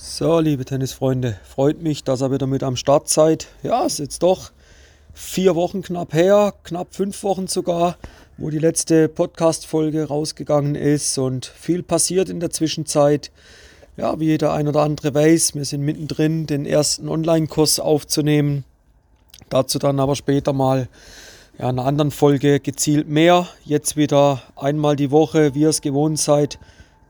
So, liebe Tennisfreunde, freut mich, dass ihr wieder mit am Start seid. Ja, es ist jetzt doch vier Wochen knapp her, knapp fünf Wochen sogar, wo die letzte Podcast-Folge rausgegangen ist und viel passiert in der Zwischenzeit. Ja, wie jeder ein oder andere weiß, wir sind mittendrin, den ersten Online-Kurs aufzunehmen. Dazu dann aber später mal ja, in einer anderen Folge gezielt mehr. Jetzt wieder einmal die Woche, wie ihr es gewohnt seid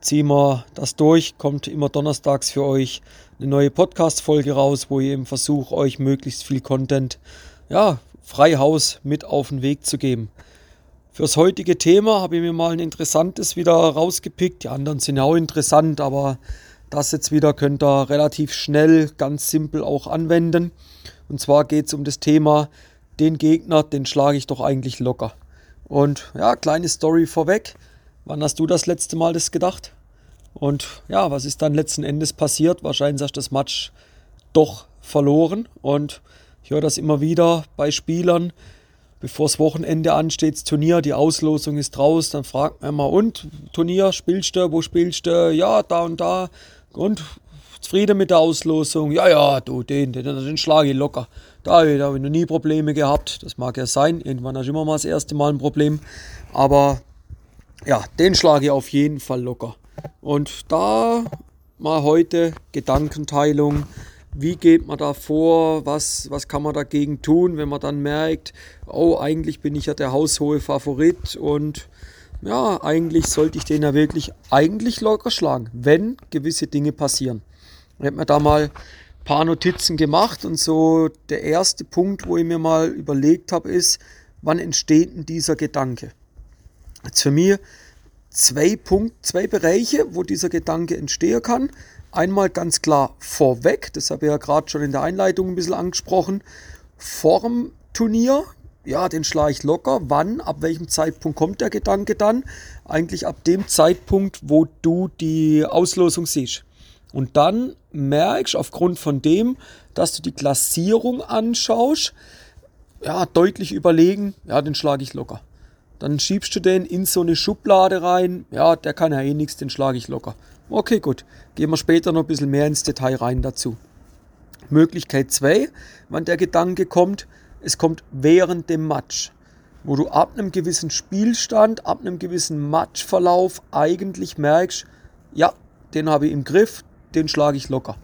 ziehen wir das durch. Kommt immer donnerstags für euch eine neue Podcast-Folge raus, wo ich eben versuche, euch möglichst viel Content, ja, frei Haus mit auf den Weg zu geben. Fürs heutige Thema habe ich mir mal ein interessantes wieder rausgepickt. Die anderen sind ja auch interessant, aber das jetzt wieder könnt ihr relativ schnell, ganz simpel auch anwenden. Und zwar geht es um das Thema, den Gegner, den schlage ich doch eigentlich locker. Und ja, kleine Story vorweg. Wann hast du das letzte Mal das gedacht? Und ja, was ist dann letzten Endes passiert? Wahrscheinlich hast du das Match doch verloren. Und ich höre das immer wieder bei Spielern, bevor das Wochenende ansteht, das Turnier, die Auslosung ist raus, dann fragt man immer, und Turnier, spielst du, wo spielst du? Ja, da und da. Und zufrieden mit der Auslosung? Ja, ja, du, den, den, den schlage ich locker. Da, da habe ich noch nie Probleme gehabt. Das mag ja sein. Irgendwann hast du immer mal das erste Mal ein Problem. Aber ja, den schlage ich auf jeden Fall locker. Und da mal heute Gedankenteilung. Wie geht man da vor? Was, was kann man dagegen tun, wenn man dann merkt, oh, eigentlich bin ich ja der haushohe Favorit und ja, eigentlich sollte ich den ja wirklich eigentlich locker schlagen, wenn gewisse Dinge passieren. Ich habe mir da mal ein paar Notizen gemacht und so der erste Punkt, wo ich mir mal überlegt habe, ist, wann entsteht denn dieser Gedanke? Jetzt für mich zwei Punkt, zwei Bereiche, wo dieser Gedanke entstehen kann. Einmal ganz klar vorweg, das habe ich ja gerade schon in der Einleitung ein bisschen angesprochen. Vorm Turnier, ja, den schlage ich locker. Wann, ab welchem Zeitpunkt kommt der Gedanke dann? Eigentlich ab dem Zeitpunkt, wo du die Auslosung siehst. Und dann merkst du aufgrund von dem, dass du die Klassierung anschaust, ja, deutlich überlegen, ja, den schlage ich locker. Dann schiebst du den in so eine Schublade rein. Ja, der kann ja eh nichts, den schlage ich locker. Okay, gut. Gehen wir später noch ein bisschen mehr ins Detail rein dazu. Möglichkeit 2, wann der Gedanke kommt, es kommt während dem Match, wo du ab einem gewissen Spielstand, ab einem gewissen Matchverlauf eigentlich merkst, ja, den habe ich im Griff, den schlage ich locker.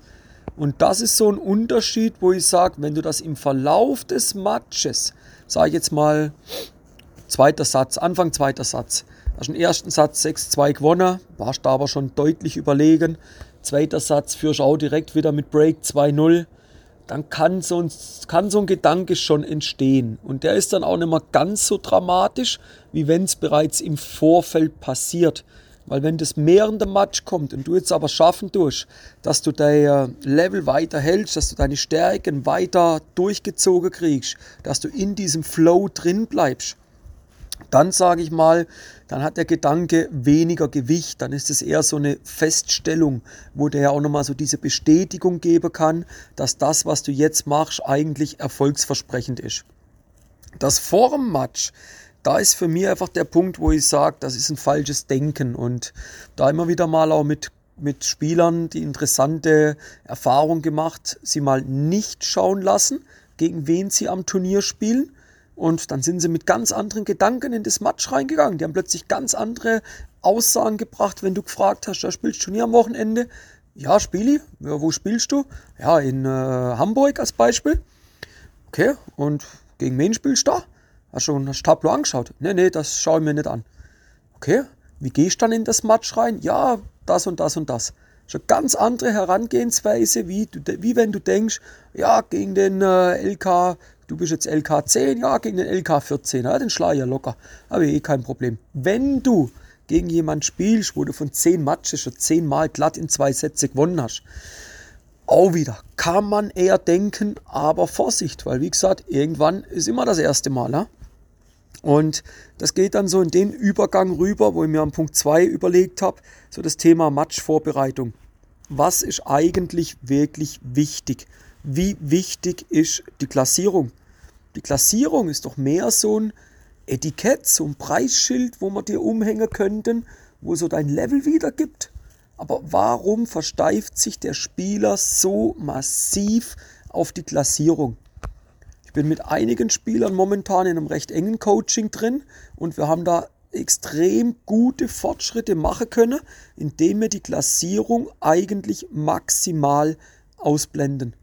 Und das ist so ein Unterschied, wo ich sage, wenn du das im Verlauf des Matches, sage ich jetzt mal, Zweiter Satz, Anfang zweiter Satz. Hast den ersten Satz 6-2 gewonnen, warst da aber schon deutlich überlegen. Zweiter Satz führst auch direkt wieder mit Break 2-0. Dann kann so, ein, kann so ein Gedanke schon entstehen. Und der ist dann auch nicht mehr ganz so dramatisch, wie wenn es bereits im Vorfeld passiert. Weil wenn das während dem Match kommt und du jetzt aber schaffen tust, dass du dein Level weiter hältst, dass du deine Stärken weiter durchgezogen kriegst, dass du in diesem Flow drin bleibst, dann sage ich mal, dann hat der Gedanke weniger Gewicht, dann ist es eher so eine Feststellung, wo der ja auch nochmal so diese Bestätigung geben kann, dass das, was du jetzt machst, eigentlich erfolgsversprechend ist. Das vor dem Match, da ist für mich einfach der Punkt, wo ich sage, das ist ein falsches Denken. Und da immer wieder mal auch mit mit Spielern die interessante Erfahrung gemacht, sie mal nicht schauen lassen, gegen wen sie am Turnier spielen, und dann sind sie mit ganz anderen Gedanken in das Match reingegangen. Die haben plötzlich ganz andere Aussagen gebracht, wenn du gefragt hast, ja, spielst du Turnier am Wochenende? Ja, spiele ich. Ja, wo spielst du? Ja, in äh, Hamburg als Beispiel. Okay, und gegen wen spielst du da? Hast du schon das Tableau angeschaut? Nee, nee, das schaue ich mir nicht an. Okay, wie gehst du dann in das Match rein? Ja, das und das und das. Schon ganz andere Herangehensweise, wie, du, wie wenn du denkst, ja, gegen den äh, LK Du bist jetzt LK10, ja, gegen den LK14, ja, den schlage ich ja locker. Aber eh kein Problem. Wenn du gegen jemanden spielst, wo du von 10 Matches schon 10 Mal glatt in zwei Sätze gewonnen hast, auch wieder, kann man eher denken, aber Vorsicht, weil wie gesagt, irgendwann ist immer das erste Mal. Ja? Und das geht dann so in den Übergang rüber, wo ich mir am Punkt 2 überlegt habe, so das Thema Matchvorbereitung. Was ist eigentlich wirklich wichtig? Wie wichtig ist die Klassierung. Die Klassierung ist doch mehr so ein Etikett, so ein Preisschild, wo man dir umhängen könnten, wo so dein Level wiedergibt. Aber warum versteift sich der Spieler so massiv auf die Klassierung? Ich bin mit einigen Spielern momentan in einem recht engen Coaching drin und wir haben da extrem gute Fortschritte machen können, indem wir die Klassierung eigentlich maximal ausblenden.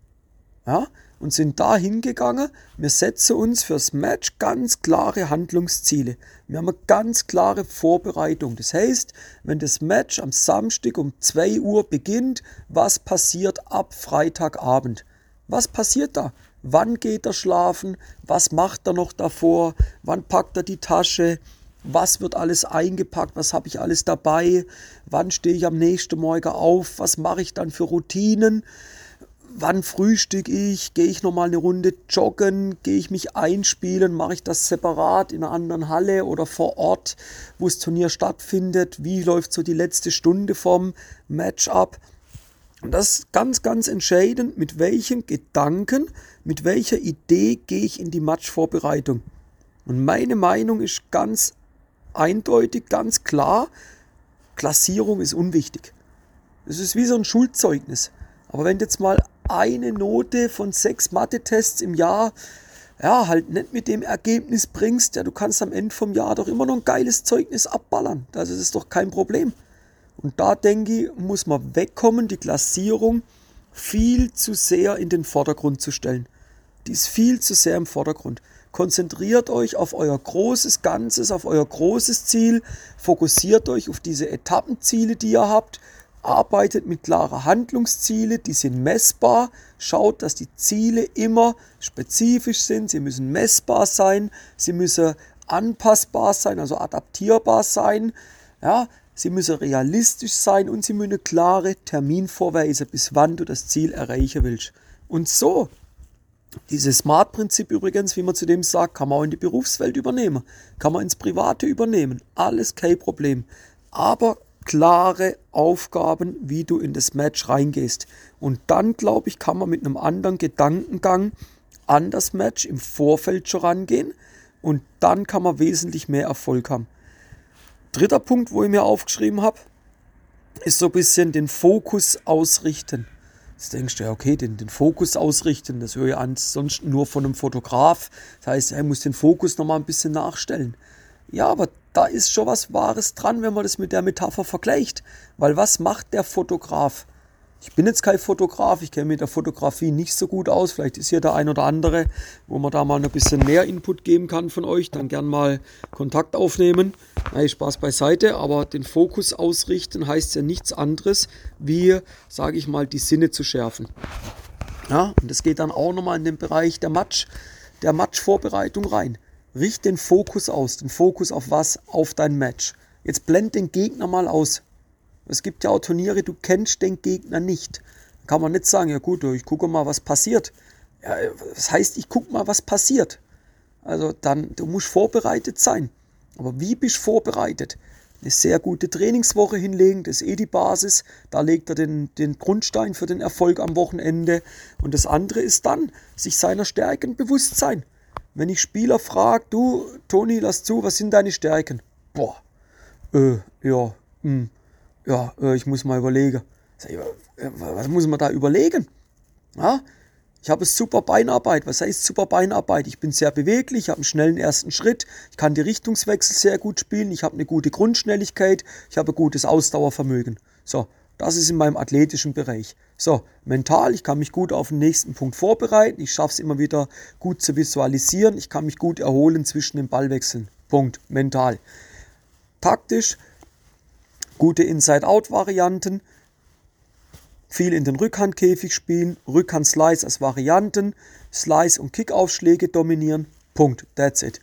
Ja, und sind da hingegangen. Wir setzen uns fürs Match ganz klare Handlungsziele. Wir haben eine ganz klare Vorbereitung. Das heißt, wenn das Match am Samstag um 2 Uhr beginnt, was passiert ab Freitagabend? Was passiert da? Wann geht er schlafen? Was macht er noch davor? Wann packt er die Tasche? Was wird alles eingepackt? Was habe ich alles dabei? Wann stehe ich am nächsten Morgen auf? Was mache ich dann für Routinen? Wann frühstück ich, gehe ich nochmal eine Runde joggen, gehe ich mich einspielen, mache ich das separat in einer anderen Halle oder vor Ort, wo das Turnier stattfindet, wie läuft so die letzte Stunde vom Match ab. Und das ist ganz, ganz entscheidend, mit welchen Gedanken, mit welcher Idee gehe ich in die Matchvorbereitung. Und meine Meinung ist ganz eindeutig, ganz klar, Klassierung ist unwichtig. Es ist wie so ein Schulzeugnis. Aber wenn du jetzt mal eine Note von sechs Mathe-Tests im Jahr, ja, halt nicht mit dem Ergebnis bringst, ja, du kannst am Ende vom Jahr doch immer noch ein geiles Zeugnis abballern. Das ist doch kein Problem. Und da denke ich, muss man wegkommen, die Klassierung viel zu sehr in den Vordergrund zu stellen. Die ist viel zu sehr im Vordergrund. Konzentriert euch auf euer großes Ganzes, auf euer großes Ziel. Fokussiert euch auf diese Etappenziele, die ihr habt arbeitet mit klaren Handlungsziele, die sind messbar, schaut, dass die Ziele immer spezifisch sind, sie müssen messbar sein, sie müssen anpassbar sein, also adaptierbar sein, ja, sie müssen realistisch sein und sie müssen klare Terminvorweise, bis wann du das Ziel erreichen willst. Und so, dieses Smart-Prinzip übrigens, wie man zu dem sagt, kann man auch in die Berufswelt übernehmen, kann man ins Private übernehmen, alles kein Problem. Aber klare Aufgaben, wie du in das Match reingehst. Und dann, glaube ich, kann man mit einem anderen Gedankengang an das Match im Vorfeld schon rangehen und dann kann man wesentlich mehr Erfolg haben. Dritter Punkt, wo ich mir aufgeschrieben habe, ist so ein bisschen den Fokus ausrichten. Jetzt denkst du ja, okay, den, den Fokus ausrichten, das höre ich ansonsten nur von einem Fotograf. Das heißt, er muss den Fokus nochmal ein bisschen nachstellen. Ja, aber da ist schon was Wahres dran, wenn man das mit der Metapher vergleicht. Weil was macht der Fotograf? Ich bin jetzt kein Fotograf, ich kenne mit der Fotografie nicht so gut aus. Vielleicht ist hier der ein oder andere, wo man da mal ein bisschen mehr Input geben kann von euch. Dann gern mal Kontakt aufnehmen. Nein, Spaß beiseite, aber den Fokus ausrichten heißt ja nichts anderes, wie, sage ich mal, die Sinne zu schärfen. Ja, und das geht dann auch nochmal in den Bereich der Match, der Matchvorbereitung rein. Richt den Fokus aus. Den Fokus auf was? Auf dein Match. Jetzt blend den Gegner mal aus. Es gibt ja auch Turniere, du kennst den Gegner nicht. Da kann man nicht sagen, ja gut, ich gucke mal, was passiert. Ja, das heißt, ich gucke mal, was passiert. Also dann, du musst vorbereitet sein. Aber wie bist du vorbereitet? Eine sehr gute Trainingswoche hinlegen, das ist eh die Basis. Da legt er den, den Grundstein für den Erfolg am Wochenende. Und das andere ist dann, sich seiner Stärken bewusst sein. Wenn ich Spieler frage, du, Toni, lass zu, was sind deine Stärken? Boah, äh, ja, hm, ja, äh, ich muss mal überlegen. Ich, äh, was muss man da überlegen? Ja, ich habe super Beinarbeit. Was heißt super Beinarbeit? Ich bin sehr beweglich, ich habe einen schnellen ersten Schritt, ich kann die Richtungswechsel sehr gut spielen, ich habe eine gute Grundschnelligkeit, ich habe gutes Ausdauervermögen. So, das ist in meinem athletischen Bereich. So, mental, ich kann mich gut auf den nächsten Punkt vorbereiten. Ich schaffe es immer wieder gut zu visualisieren. Ich kann mich gut erholen zwischen den Ballwechseln. Punkt. Mental. Taktisch, gute Inside-Out-Varianten. Viel in den Rückhandkäfig spielen. Rückhand-Slice als Varianten. Slice- und Kickaufschläge dominieren. Punkt. That's it.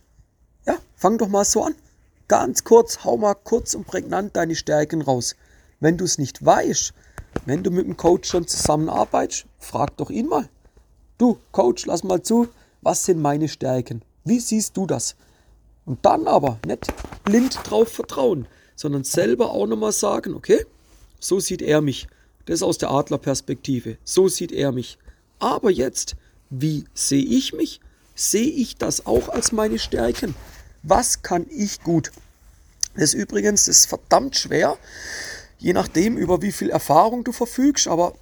Ja, fang doch mal so an. Ganz kurz, hau mal kurz und prägnant deine Stärken raus. Wenn du es nicht weißt, wenn du mit dem Coach schon zusammenarbeitest, frag doch ihn mal. Du, Coach, lass mal zu, was sind meine Stärken? Wie siehst du das? Und dann aber nicht blind drauf vertrauen, sondern selber auch nochmal sagen, okay, so sieht er mich. Das ist aus der Adlerperspektive. So sieht er mich. Aber jetzt, wie sehe ich mich? Sehe ich das auch als meine Stärken? Was kann ich gut? Das ist übrigens das ist verdammt schwer, je nachdem, über wie viel Erfahrung du verfügst, aber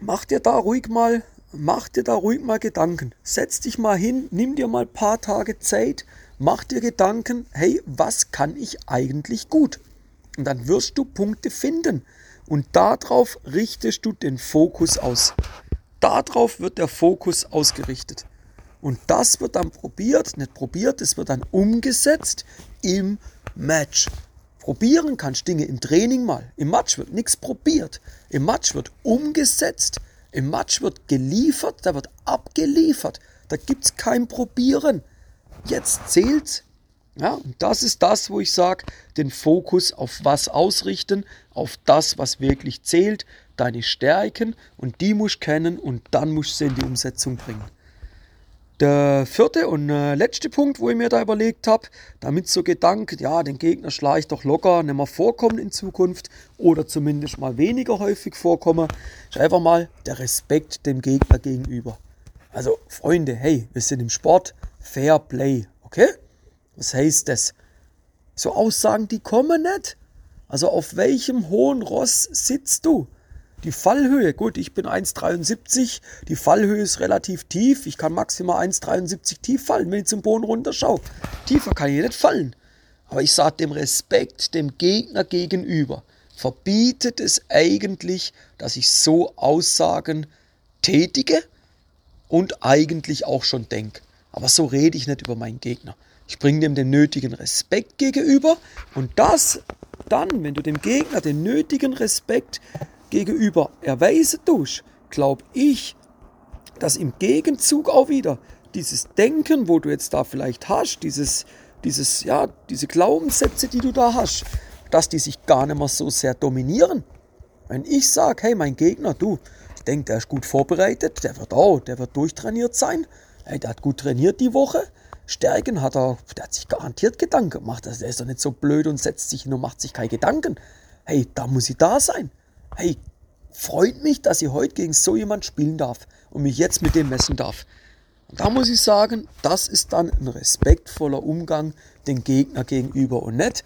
mach dir da ruhig mal, mach dir da ruhig mal Gedanken. Setz dich mal hin, nimm dir mal ein paar Tage Zeit, mach dir Gedanken, hey, was kann ich eigentlich gut? Und dann wirst du Punkte finden. Und darauf richtest du den Fokus aus. Darauf wird der Fokus ausgerichtet. Und das wird dann probiert, nicht probiert, es wird dann umgesetzt im Match. Probieren kannst Dinge im Training mal. Im Match wird nichts probiert. Im Match wird umgesetzt. Im Match wird geliefert, da wird abgeliefert. Da gibt es kein Probieren. Jetzt zählt's. Ja, und das ist das, wo ich sage, den Fokus auf was ausrichten, auf das, was wirklich zählt, deine Stärken und die musst du kennen und dann musst du sie in die Umsetzung bringen. Der vierte und äh, letzte Punkt, wo ich mir da überlegt habe, damit so Gedanke, ja, den Gegner schlage ich doch locker nicht mehr vorkommen in Zukunft oder zumindest mal weniger häufig vorkommen, ist einfach mal der Respekt dem Gegner gegenüber. Also, Freunde, hey, wir sind im Sport, Fair Play, okay? Was heißt das? So Aussagen, die kommen nicht. Also, auf welchem hohen Ross sitzt du? Die Fallhöhe, gut, ich bin 1,73, die Fallhöhe ist relativ tief, ich kann maximal 1,73 tief fallen, wenn ich zum Boden runterschaue. Tiefer kann ich nicht fallen. Aber ich sage dem Respekt dem Gegner gegenüber, verbietet es eigentlich, dass ich so Aussagen tätige und eigentlich auch schon denke. Aber so rede ich nicht über meinen Gegner. Ich bringe dem den nötigen Respekt gegenüber und das dann, wenn du dem Gegner den nötigen Respekt gegenüber erweisen tust, glaube ich, dass im Gegenzug auch wieder dieses Denken, wo du jetzt da vielleicht hast, dieses, dieses, ja, diese Glaubenssätze, die du da hast, dass die sich gar nicht mehr so sehr dominieren. Wenn ich sage, hey, mein Gegner, du, ich denke, der ist gut vorbereitet, der wird auch, der wird durchtrainiert sein, hey, der hat gut trainiert die Woche, Stärken hat er, der hat sich garantiert Gedanken gemacht, der ist doch nicht so blöd und setzt sich hin und macht sich keine Gedanken. Hey, da muss ich da sein hey, freut mich, dass ich heute gegen so jemand spielen darf und mich jetzt mit dem messen darf. Und da muss ich sagen, das ist dann ein respektvoller Umgang den Gegner gegenüber und nicht,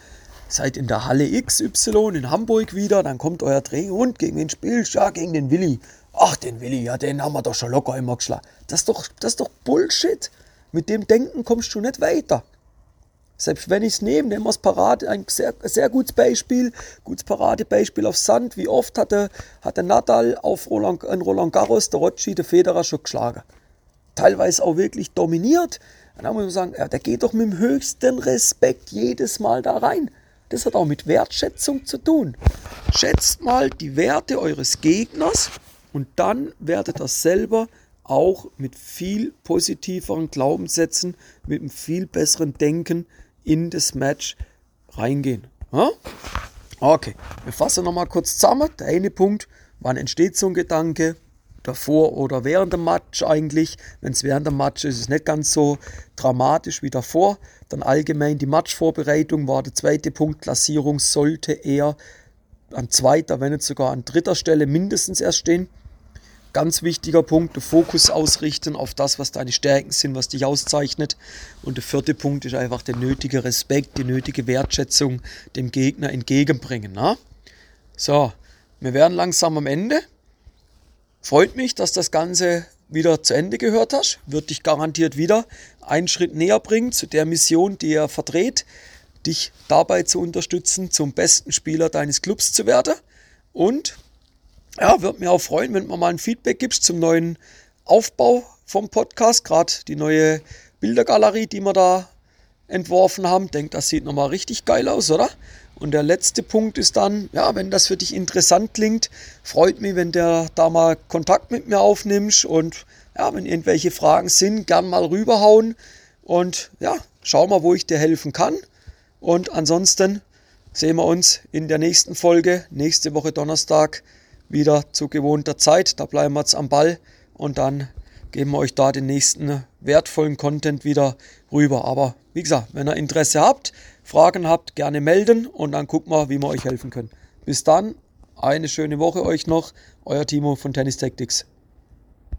seid in der Halle XY in Hamburg wieder, dann kommt euer Trainer und gegen wen spielst Ja, gegen den Willi. Ach, den Willi, ja, den haben wir doch schon locker immer geschlagen. Das ist doch, das ist doch Bullshit. Mit dem Denken kommst du nicht weiter. Selbst wenn ich es nehme, nehmen wir es Parade, ein sehr, sehr gutes Beispiel, gutes Paradebeispiel auf Sand. Wie oft hat der, Nadal auf Roland, Roland Garros der Rotschi, der Federer schon geschlagen. Teilweise auch wirklich dominiert. Und dann muss man sagen, ja, der geht doch mit dem höchsten Respekt jedes Mal da rein. Das hat auch mit Wertschätzung zu tun. Schätzt mal die Werte eures Gegners und dann werdet ihr selber auch mit viel positiveren Glaubenssätzen, mit einem viel besseren Denken in das Match reingehen. Okay, wir fassen nochmal kurz zusammen. Der eine Punkt, wann entsteht so ein Gedanke? Davor oder während dem Match eigentlich. Wenn es während dem Match ist, ist es nicht ganz so dramatisch wie davor. Dann allgemein die Matchvorbereitung war der zweite Punkt. Klassierung sollte eher an zweiter, wenn nicht sogar an dritter Stelle mindestens erst stehen. Ganz wichtiger Punkt, den Fokus ausrichten auf das, was deine Stärken sind, was dich auszeichnet. Und der vierte Punkt ist einfach der nötige Respekt, die nötige Wertschätzung dem Gegner entgegenbringen. Na? So, wir werden langsam am Ende. Freut mich, dass das Ganze wieder zu Ende gehört hast. Wird dich garantiert wieder einen Schritt näher bringen zu der Mission, die er verdreht, dich dabei zu unterstützen, zum besten Spieler deines Clubs zu werden. Und ja, würde mich auch freuen, wenn du mal ein Feedback gibst zum neuen Aufbau vom Podcast. Gerade die neue Bildergalerie, die wir da entworfen haben. Denkt, das sieht nochmal richtig geil aus, oder? Und der letzte Punkt ist dann, ja, wenn das für dich interessant klingt, freut mich, wenn der da mal Kontakt mit mir aufnimmst und ja, wenn irgendwelche Fragen sind, gern mal rüberhauen und ja, schau mal, wo ich dir helfen kann. Und ansonsten sehen wir uns in der nächsten Folge, nächste Woche Donnerstag wieder zu gewohnter Zeit. Da bleiben wir jetzt am Ball und dann geben wir euch da den nächsten wertvollen Content wieder rüber. Aber wie gesagt, wenn ihr Interesse habt, Fragen habt, gerne melden und dann gucken wir, wie wir euch helfen können. Bis dann, eine schöne Woche euch noch. Euer Timo von Tennis Tactics.